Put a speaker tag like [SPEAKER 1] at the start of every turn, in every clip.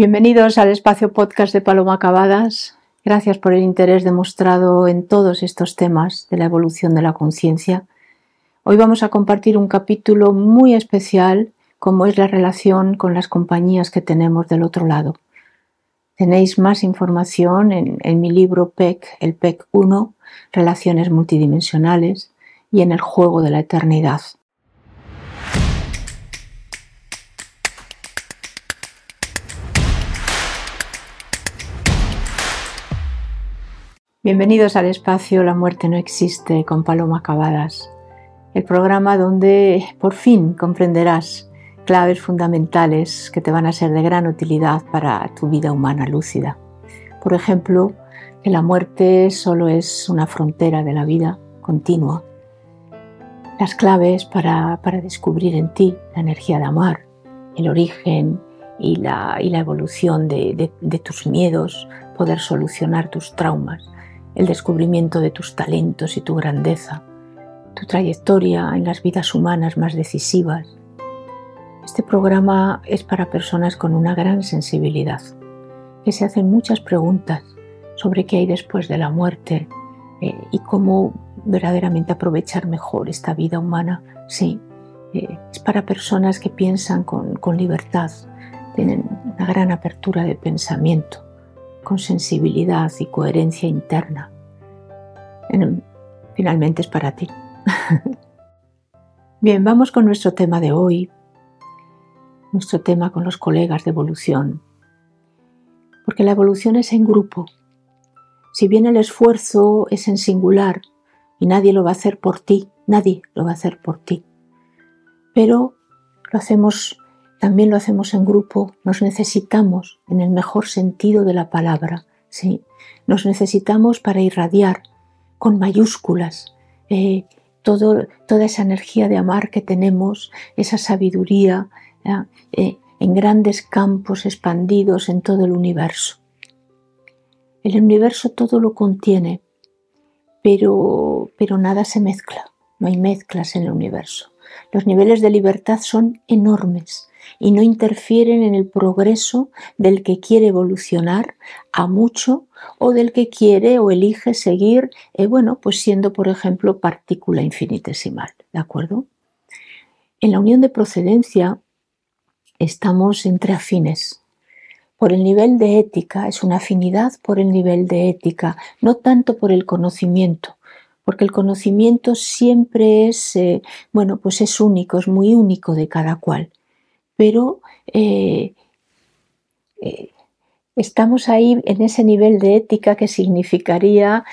[SPEAKER 1] Bienvenidos al espacio podcast de Paloma Acabadas. Gracias por el interés demostrado en todos estos temas de la evolución de la conciencia. Hoy vamos a compartir un capítulo muy especial como es la relación con las compañías que tenemos del otro lado. Tenéis más información en, en mi libro PEC, el PEC 1, Relaciones Multidimensionales, y en el Juego de la Eternidad. Bienvenidos al espacio La muerte no existe con Paloma Cavadas, el programa donde por fin comprenderás claves fundamentales que te van a ser de gran utilidad para tu vida humana lúcida. Por ejemplo, que la muerte solo es una frontera de la vida continua. Las claves para, descubrir en ti la energía de amar, el origen y la, evolución de tus miedos, poder solucionar tus traumas el descubrimiento de tus talentos y tu grandeza, tu trayectoria en las vidas humanas más decisivas. Este programa es para personas con una gran sensibilidad, que se hacen muchas preguntas sobre qué hay después de la muerte eh, y cómo verdaderamente aprovechar mejor esta vida humana. Sí, eh, es para personas que piensan con, con libertad, tienen una gran apertura de pensamiento con sensibilidad y coherencia interna. Finalmente es para ti. Bien, vamos con nuestro tema de hoy, nuestro tema con los colegas de evolución. Porque la evolución es en grupo. Si bien el esfuerzo es en singular y nadie lo va a hacer por ti, nadie lo va a hacer por ti. Pero lo hacemos también lo hacemos en grupo, nos necesitamos en el mejor sentido de la palabra, ¿sí? Nos necesitamos para irradiar con mayúsculas eh, toda esa energía de amar que tenemos, esa sabiduría eh, en grandes campos expandidos en todo el universo. El universo todo lo contiene, pero, pero nada se mezcla, no hay mezclas en el universo. Los niveles de libertad son enormes y no interfieren en el progreso del que quiere evolucionar a mucho o del que quiere o elige seguir, eh, bueno, pues siendo, por ejemplo, partícula infinitesimal, ¿de acuerdo? En la unión de procedencia estamos entre afines. Por el nivel de ética, es una afinidad por el nivel de ética, no tanto por el conocimiento, porque el conocimiento siempre es, eh, bueno, pues es único, es muy único de cada cual pero eh, eh, estamos ahí en ese nivel de ética que significaría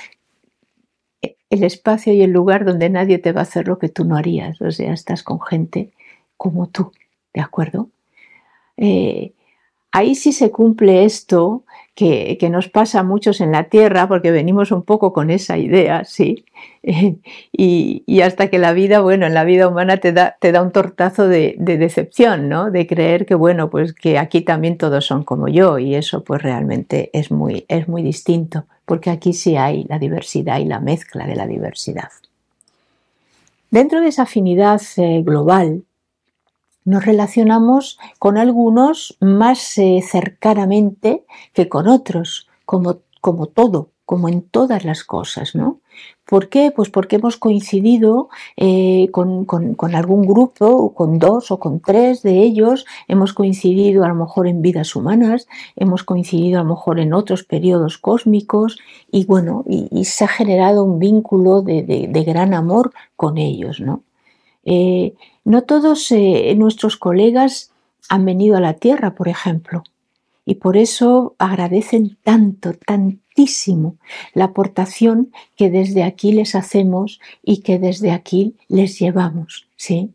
[SPEAKER 1] el espacio y el lugar donde nadie te va a hacer lo que tú no harías. O sea, estás con gente como tú, ¿de acuerdo? Eh, ahí sí se cumple esto que, nos pasa a muchos en la Tierra, porque venimos un poco con esa idea, ¿sí? y, hasta que la vida, bueno, en la vida humana te da, te da un tortazo de, decepción, ¿no? De creer que, bueno, pues que aquí también todos son como yo, y eso pues realmente es muy, es muy distinto, porque aquí sí hay la diversidad y la mezcla de la diversidad. Dentro de esa afinidad eh, global, nos relacionamos con algunos más eh, cercanamente que con otros, como, como todo, como en todas las cosas, ¿no? ¿Por qué? Pues porque hemos coincidido eh, con, algún grupo, o con dos o con tres de ellos, hemos coincidido a lo mejor en vidas humanas, hemos coincidido a lo mejor en otros periodos cósmicos y bueno, y, se ha generado un vínculo de, de, gran amor con ellos, ¿no? Eh, no todos eh, nuestros colegas han venido a la Tierra, por ejemplo, y por eso agradecen tanto, tantísimo la aportación que desde aquí les hacemos y que desde aquí les llevamos. ¿sí?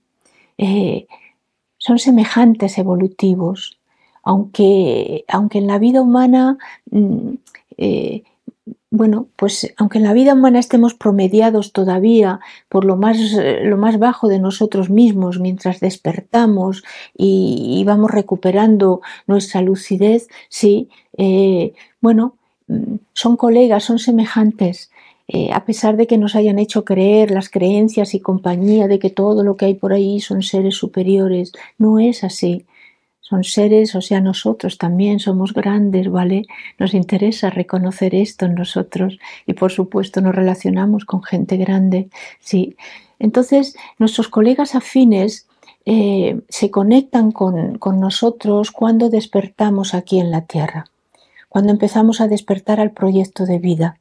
[SPEAKER 1] Eh, son semejantes evolutivos, aunque, aunque en la vida humana mm, eh, bueno, pues aunque en la vida humana estemos promediados todavía por lo más, lo más bajo de nosotros mismos mientras despertamos y, vamos recuperando nuestra lucidez, sí, eh, bueno, mm, son colegas, son semejantes. Eh, a pesar de que nos hayan hecho creer las creencias y compañía de que todo lo que hay por ahí son seres superiores, no es así. Son seres, o sea, nosotros también somos grandes, ¿vale? Nos interesa reconocer esto en nosotros y por supuesto nos relacionamos con gente grande, sí. Entonces, nuestros colegas afines eh, se conectan con, con nosotros cuando despertamos aquí en la Tierra, cuando empezamos a despertar al proyecto de vida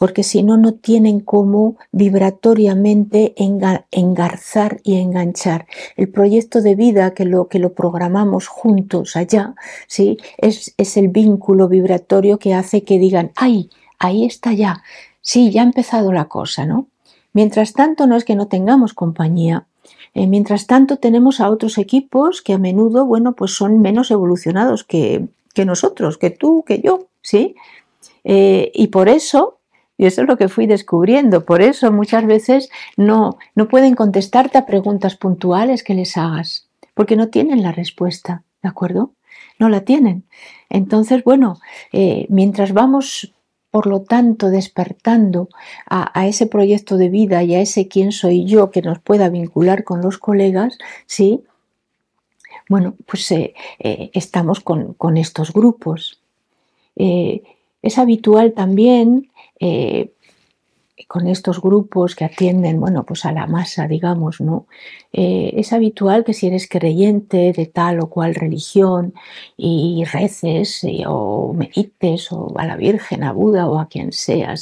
[SPEAKER 1] porque si no, no tienen cómo vibratoriamente engarzar y enganchar. El proyecto de vida que lo, que lo programamos juntos allá, ¿sí? Es, es el vínculo vibratorio que hace que digan, ¡ay! Ahí está ya. Sí, ya ha empezado la cosa, ¿no? Mientras tanto, no es que no tengamos compañía, eh, mientras tanto, tenemos a otros equipos que a menudo, bueno, pues son menos evolucionados que, que nosotros, que tú, que yo, ¿sí? Eh, y por eso y eso es lo que fui descubriendo. Por eso muchas veces no, no pueden contestarte a preguntas puntuales que les hagas, porque no tienen la respuesta, ¿de acuerdo? No la tienen. Entonces, bueno, eh, mientras vamos, por lo tanto, despertando a, ese proyecto de vida y a ese quién soy yo que nos pueda vincular con los colegas, ¿sí? Bueno, pues eh, eh, estamos con, con, estos grupos. es habitual también eh, con estos grupos que atienden, bueno, pues a la masa, digamos, ¿no? Eh, es habitual que si eres creyente de tal o cual religión y reces o medites o a la Virgen, a Buda o a quien sea.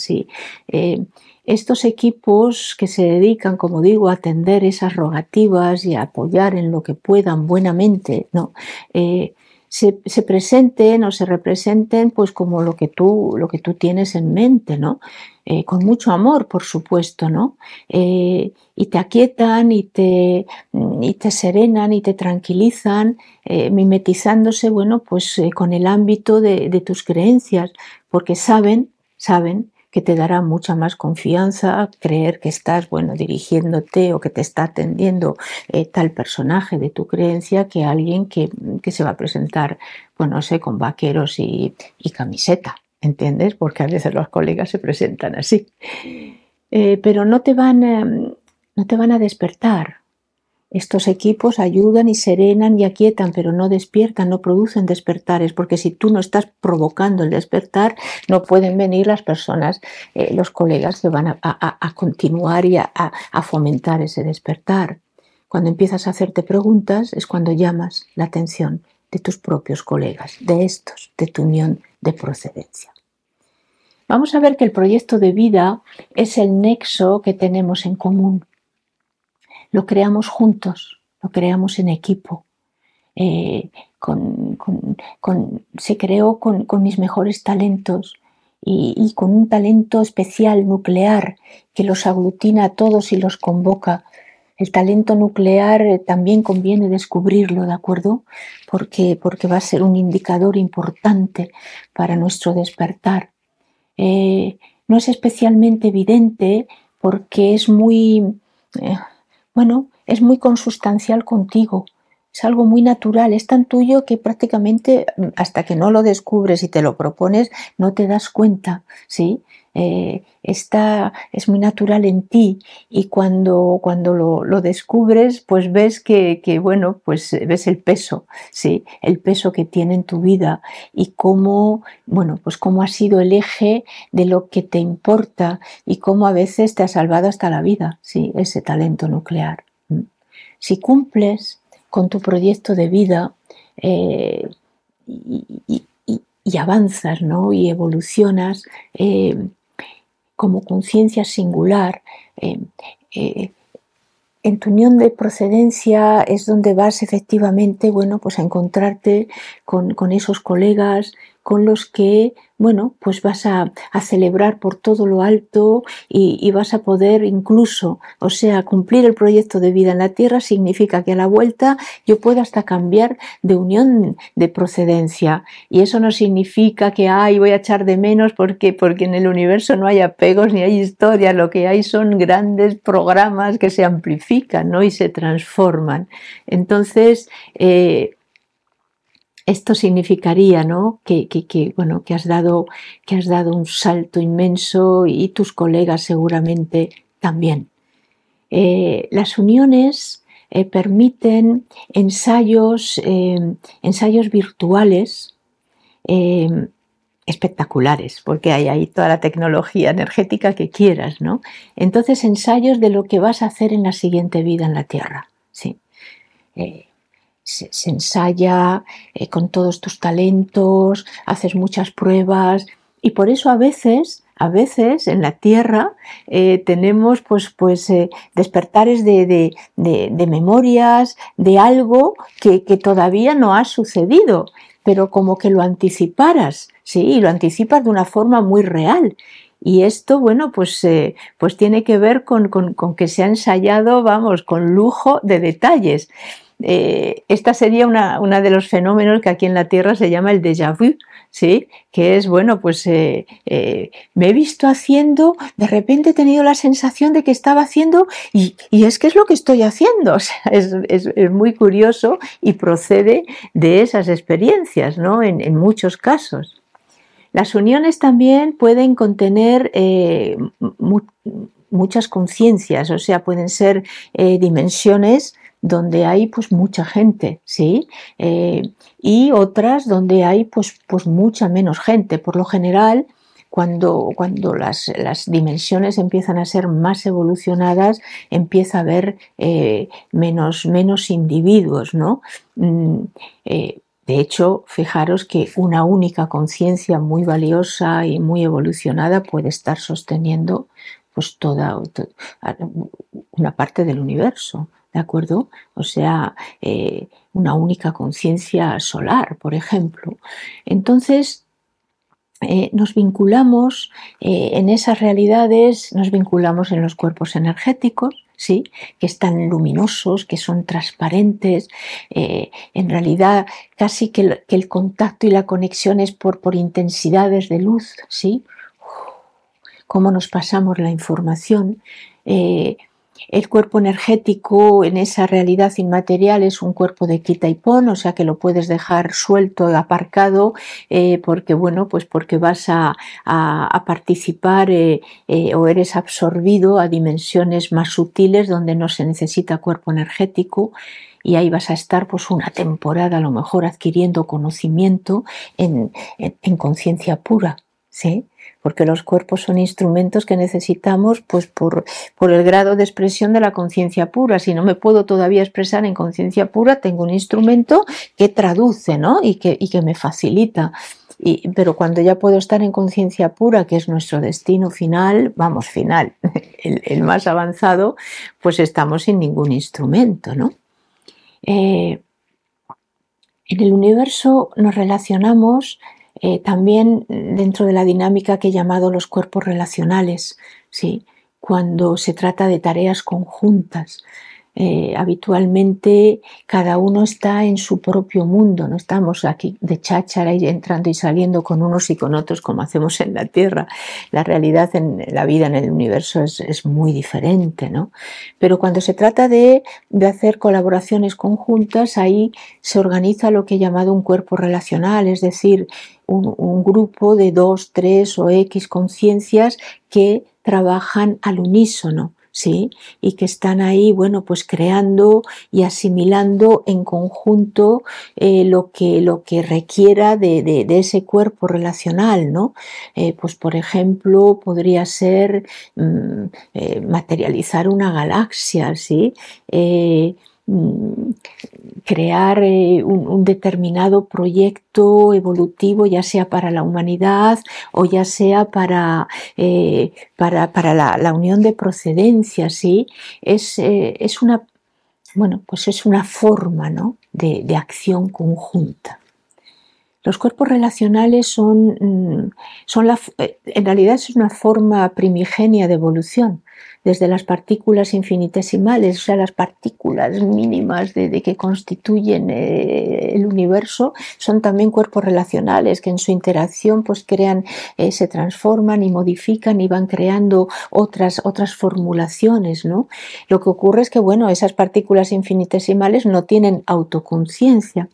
[SPEAKER 1] Eh, estos equipos que se dedican, como digo, a atender esas rogativas y a apoyar en lo que puedan buenamente, ¿no? Se, presenten o se representen pues como lo que tú, lo que tú tienes en mente, ¿no? Eh, con mucho amor, por supuesto, ¿no? Eh, y te aquietan y te, y te serenan y te tranquilizan, eh, mimetizándose, bueno, pues con el ámbito de tus creencias, porque saben, saben que te dará mucha más confianza creer que estás, bueno, dirigiéndote o que te está atendiendo eh, tal personaje de tu creencia que alguien que, se va a presentar, pues no sé, con vaqueros y, camiseta, ¿entiendes? Porque a veces los colegas se presentan así. Eh, pero no te van, em, no te van a despertar, estos equipos ayudan y serenan y aquietan, pero no despiertan, no producen despertares, porque si tú no estás provocando el despertar, no pueden venir las personas, eh, los colegas que van a, continuar y a, fomentar ese despertar. Cuando empiezas a hacerte preguntas es cuando llamas la atención de tus propios colegas, de estos, de tu unión de procedencia. Vamos a ver que el proyecto de vida es el nexo que tenemos en común lo creamos juntos, lo creamos en equipo. Eh, se creó con, mis mejores talentos y, con un talento especial nuclear que los aglutina a todos y los convoca. El talento nuclear eh, también conviene descubrirlo, ¿de acuerdo? Porque, porque va a ser un indicador importante para nuestro despertar. Eh, no es especialmente evidente porque es muy bueno, es muy consustancial contigo, es algo muy natural, es tan tuyo que prácticamente mm, hasta que no lo descubres y te lo propones, no te das cuenta, ¿sí? Eh, está, es muy natural en ti y cuando, cuando lo, descubres, pues ves que, bueno, pues ves el peso, ¿sí? El peso que tiene en tu vida y cómo, bueno, pues cómo ha sido el eje de lo que te importa y cómo a veces te ha salvado hasta la vida, ¿sí? Ese talento nuclear. Si cumples con tu proyecto de vida eh, y, avanzas, ¿no? Y evolucionas, eh, como conciencia singular. Eh, en tu unión de procedencia es donde vas efectivamente, bueno, pues a encontrarte con, con esos colegas, con los que, bueno, pues vas a, celebrar por todo lo alto y, vas a poder incluso, o sea, cumplir el proyecto de vida en la tierra significa que a la vuelta yo puedo hasta cambiar de unión de procedencia. Y eso no significa que, ay, voy a echar de menos porque, porque en el universo no hay apegos ni hay historias, lo que hay son grandes programas que se amplifican ¿no? y se transforman. Entonces, eh, esto significaría ¿no? que, bueno, que, has dado, que has dado un salto inmenso y tus colegas seguramente también. Eh, las uniones permiten ensayos, ensayos virtuales espectaculares, porque hay ahí toda la tecnología energética que quieras, ¿no? Entonces, ensayos de lo que vas a hacer en la siguiente vida en la Tierra, ¿sí? Eh, se, ensaya eh, con todos tus talentos, haces muchas pruebas y por eso a veces, a veces en la Tierra eh, tenemos pues, pues despertares de, memorias de algo que, que todavía no ha sucedido pero como que lo anticiparas, sí, y lo anticipas de una forma muy real. Y esto, bueno, pues, eh, pues tiene que ver con, que se ha ensayado, vamos, con lujo de detalles. Eh, esta sería una, de los fenómenos que aquí en la Tierra se llama el déjà vu, ¿sí? Que es, bueno, pues eh, eh, me he visto haciendo, de repente he tenido la sensación de que estaba haciendo y, es que es lo que estoy haciendo. es, muy curioso y procede de esas experiencias, ¿no? En, muchos casos. Las uniones también pueden contener muchas conciencias, o sea, pueden ser dimensiones donde hay pues mucha gente, ¿sí? Eh, y otras donde hay pues, pues mucha menos gente. Por lo general, cuando, cuando las, dimensiones empiezan a ser más evolucionadas, empieza a haber eh, menos, menos individuos, ¿no? Mm, eh, de hecho, fijaros que una única conciencia muy valiosa y muy evolucionada puede estar sosteniendo pues toda una parte del universo. ¿De acuerdo? O sea, eh, una única conciencia solar, por ejemplo. Entonces, eh, nos vinculamos eh, en esas realidades, nos vinculamos en los cuerpos energéticos, ¿sí? que están luminosos, que son transparentes. en realidad, casi que el, contacto y la conexión es por, por intensidades de luz, ¿sí? cómo nos pasamos la información. El cuerpo energético en esa realidad inmaterial es un cuerpo de quita y pon, o sea que lo puedes dejar suelto, aparcado, eh, porque bueno, pues porque vas a, participar eh, eh, o eres absorbido a dimensiones más sutiles donde no se necesita cuerpo energético y ahí vas a estar pues una temporada a lo mejor adquiriendo conocimiento en, en conciencia pura, ¿sí? Porque los cuerpos son instrumentos que necesitamos pues por, por el grado de expresión de la conciencia pura. Si no me puedo todavía expresar en conciencia pura, tengo un instrumento que traduce ¿no? y, que, y que me facilita. Pero cuando ya puedo estar en conciencia pura, que es nuestro destino final, vamos, final, el, más avanzado, pues estamos sin ningún instrumento, ¿no? Eh, en el universo nos relacionamos eh, también dentro de la dinámica que he llamado los cuerpos relacionales, ¿sí? cuando se trata de tareas conjuntas. Eh, habitualmente cada uno está en su propio mundo, no estamos aquí de cháchara y entrando y saliendo con unos y con otros como hacemos en la Tierra. La realidad en la vida en el universo es, muy diferente, ¿no? Pero cuando se trata de, hacer colaboraciones conjuntas, ahí se organiza lo que he llamado un cuerpo relacional, es decir, un, grupo de dos, tres o X conciencias que trabajan al unísono ¿sí? Y que están ahí, bueno, pues creando y asimilando en conjunto eh, lo, que, lo que requiera de, ese cuerpo relacional, ¿no? Eh, pues por ejemplo, podría ser mm, eh, materializar una galaxia, ¿sí? Mm, crear eh, un, determinado proyecto evolutivo, ya sea para la humanidad o ya sea para, eh, para, la, unión de procedencias, ¿sí? Es, eh, es, una, bueno, pues es una forma de, de acción conjunta. Los cuerpos relacionales son, mm, son la, en realidad es una forma primigenia de evolución desde las partículas infinitesimales, o sea, las partículas mínimas de, que constituyen eh, el universo, son también cuerpos relacionales que en su interacción pues crean, eh, se transforman y modifican y van creando otras, otras formulaciones, ¿no? Lo que ocurre es que, bueno, esas partículas infinitesimales no tienen autoconciencia,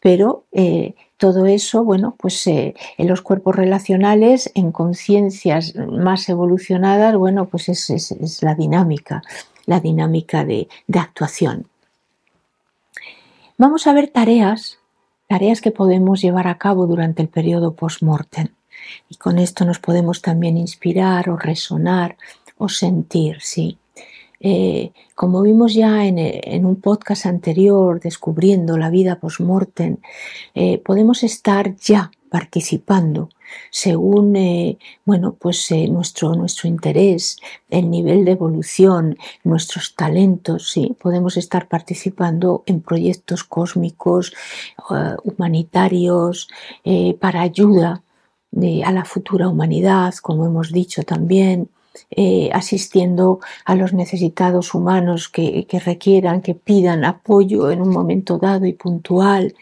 [SPEAKER 1] pero eh, todo eso, bueno, pues eh, en los cuerpos relacionales, en conciencias más evolucionadas, bueno, pues es, la dinámica. la dinámica de, de actuación. Vamos a ver tareas, tareas que podemos llevar a cabo durante el periodo post-mortem. Y con esto nos podemos también inspirar o resonar o sentir, ¿sí? Eh, como vimos ya en, un podcast anterior, descubriendo la vida post-mortem, eh, podemos estar ya participando según eh, bueno, pues, nuestro, nuestro interés, el nivel de evolución, nuestros talentos, ¿sí? podemos estar participando en proyectos cósmicos, humanitarios, para ayuda a la futura humanidad, como hemos dicho también, eh, asistiendo a los necesitados humanos que, requieran, que pidan apoyo en un momento dado y puntual.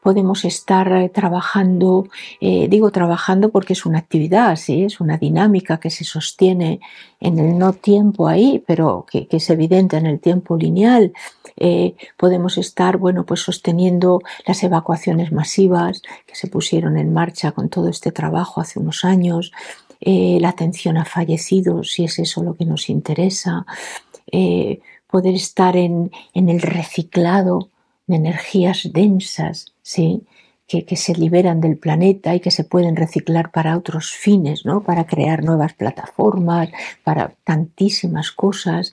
[SPEAKER 1] Podemos estar eh, trabajando, eh, digo trabajando porque es una actividad, ¿sí? es una dinámica que se sostiene en el no tiempo ahí, pero que, es evidente en el tiempo lineal. podemos estar bueno, pues sosteniendo las evacuaciones masivas que se pusieron en marcha con todo este trabajo hace unos años. Eh, la atención a fallecidos, si es eso lo que nos interesa, eh, poder estar en, el reciclado de energías densas, ¿sí? Que, se liberan del planeta y que se pueden reciclar para otros fines, ¿no? para crear nuevas plataformas, para tantísimas cosas.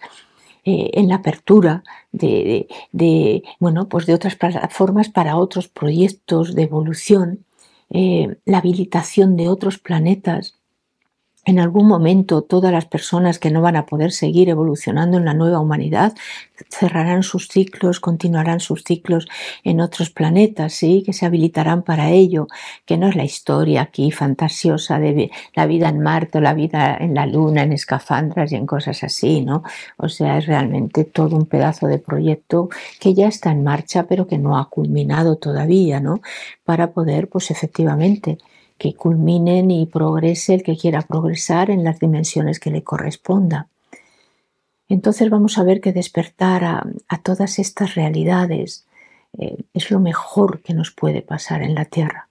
[SPEAKER 1] Eh, en la apertura de, bueno, pues de otras plataformas para otros proyectos de evolución, la habilitación de otros planetas en algún momento todas las personas que no van a poder seguir evolucionando en la nueva humanidad cerrarán sus ciclos, continuarán sus ciclos en otros planetas, ¿sí? que se habilitarán para ello, que no es la historia aquí fantasiosa de la vida en Marte o la vida en la Luna, en escafandras y en cosas así, ¿no? O sea, es realmente todo un pedazo de proyecto que ya está en marcha, pero que no ha culminado todavía, ¿no? Para poder, pues efectivamente, que culminen y progrese el que quiera progresar en las dimensiones que le corresponda. Entonces vamos a ver que despertar a, todas estas realidades eh, es lo mejor que nos puede pasar en la Tierra.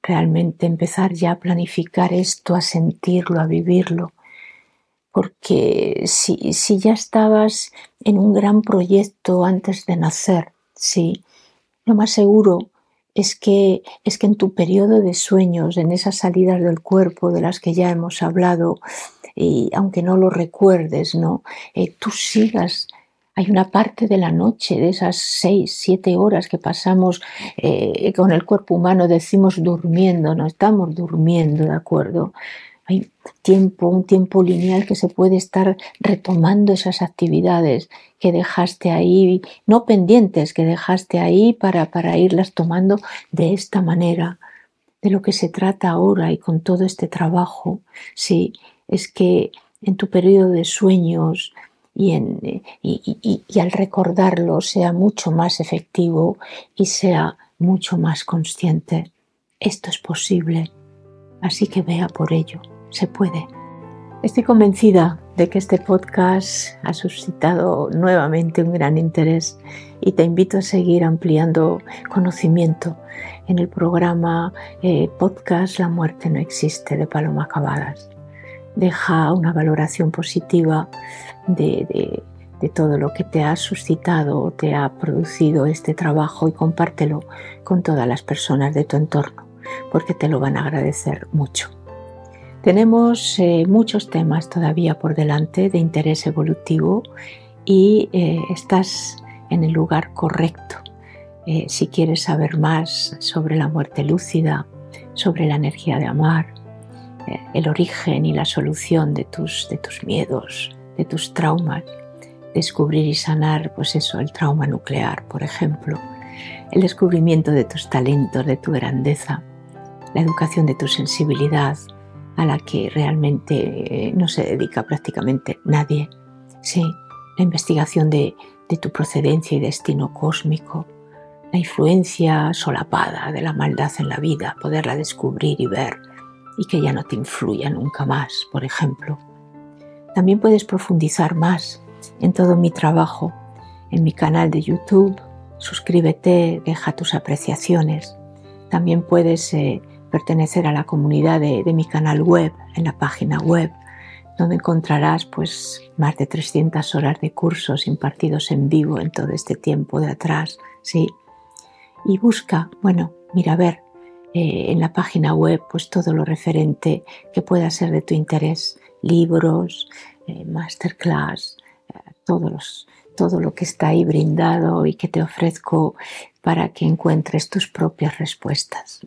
[SPEAKER 1] Realmente empezar ya a planificar esto, a sentirlo, a vivirlo. Porque si, si ya estabas en un gran proyecto antes de nacer, sí, lo más seguro es que, es que en tu periodo de sueños, en esas salidas del cuerpo de las que ya hemos hablado, y aunque no lo recuerdes, ¿no? Eh, tú sigas. Hay una parte de la noche, de esas seis, siete horas que pasamos eh, con el cuerpo humano, decimos durmiendo, no estamos durmiendo, ¿de acuerdo? Hay tiempo, un tiempo lineal que se puede estar retomando esas actividades que dejaste ahí, no pendientes, que dejaste ahí para, para irlas tomando de esta manera. De lo que se trata ahora y con todo este trabajo, sí, es que en tu periodo de sueños y, en, y, y al recordarlo sea mucho más efectivo y sea mucho más consciente. Esto es posible, así que vea por ello se puede. Estoy convencida de que este podcast ha suscitado nuevamente un gran interés y te invito a seguir ampliando conocimiento en el programa eh, podcast La muerte no existe de Paloma Cavadas. Deja una valoración positiva de, de todo lo que te ha suscitado te ha producido este trabajo y compártelo con todas las personas de tu entorno porque te lo van a agradecer mucho. Tenemos eh, muchos temas todavía por delante de interés evolutivo y eh, estás en el lugar correcto. Eh, si quieres saber más sobre la muerte lúcida, sobre la energía de amar, el origen y la solución de tus, de tus miedos, de tus traumas, descubrir y sanar, pues eso, el trauma nuclear, por ejemplo, el descubrimiento de tus talentos, de tu grandeza, la educación de tu sensibilidad, a la que realmente eh, no se dedica prácticamente nadie. Sí, la investigación de, tu procedencia y destino cósmico, la influencia solapada de la maldad en la vida, poderla descubrir y ver y que ya no te influya nunca más, por ejemplo. También puedes profundizar más en todo mi trabajo en mi canal de YouTube. Suscríbete, deja tus apreciaciones. También puedes eh, pertenecer a la comunidad de, mi canal web, en la página web donde encontrarás pues más de 300 horas de cursos impartidos en vivo en todo este tiempo de atrás, ¿sí? Y busca, bueno, mira ver eh, en la página web pues todo lo referente que pueda ser de tu interés, libros, eh, masterclass, eh, todo lo que está ahí brindado y que te ofrezco para que encuentres tus propias respuestas.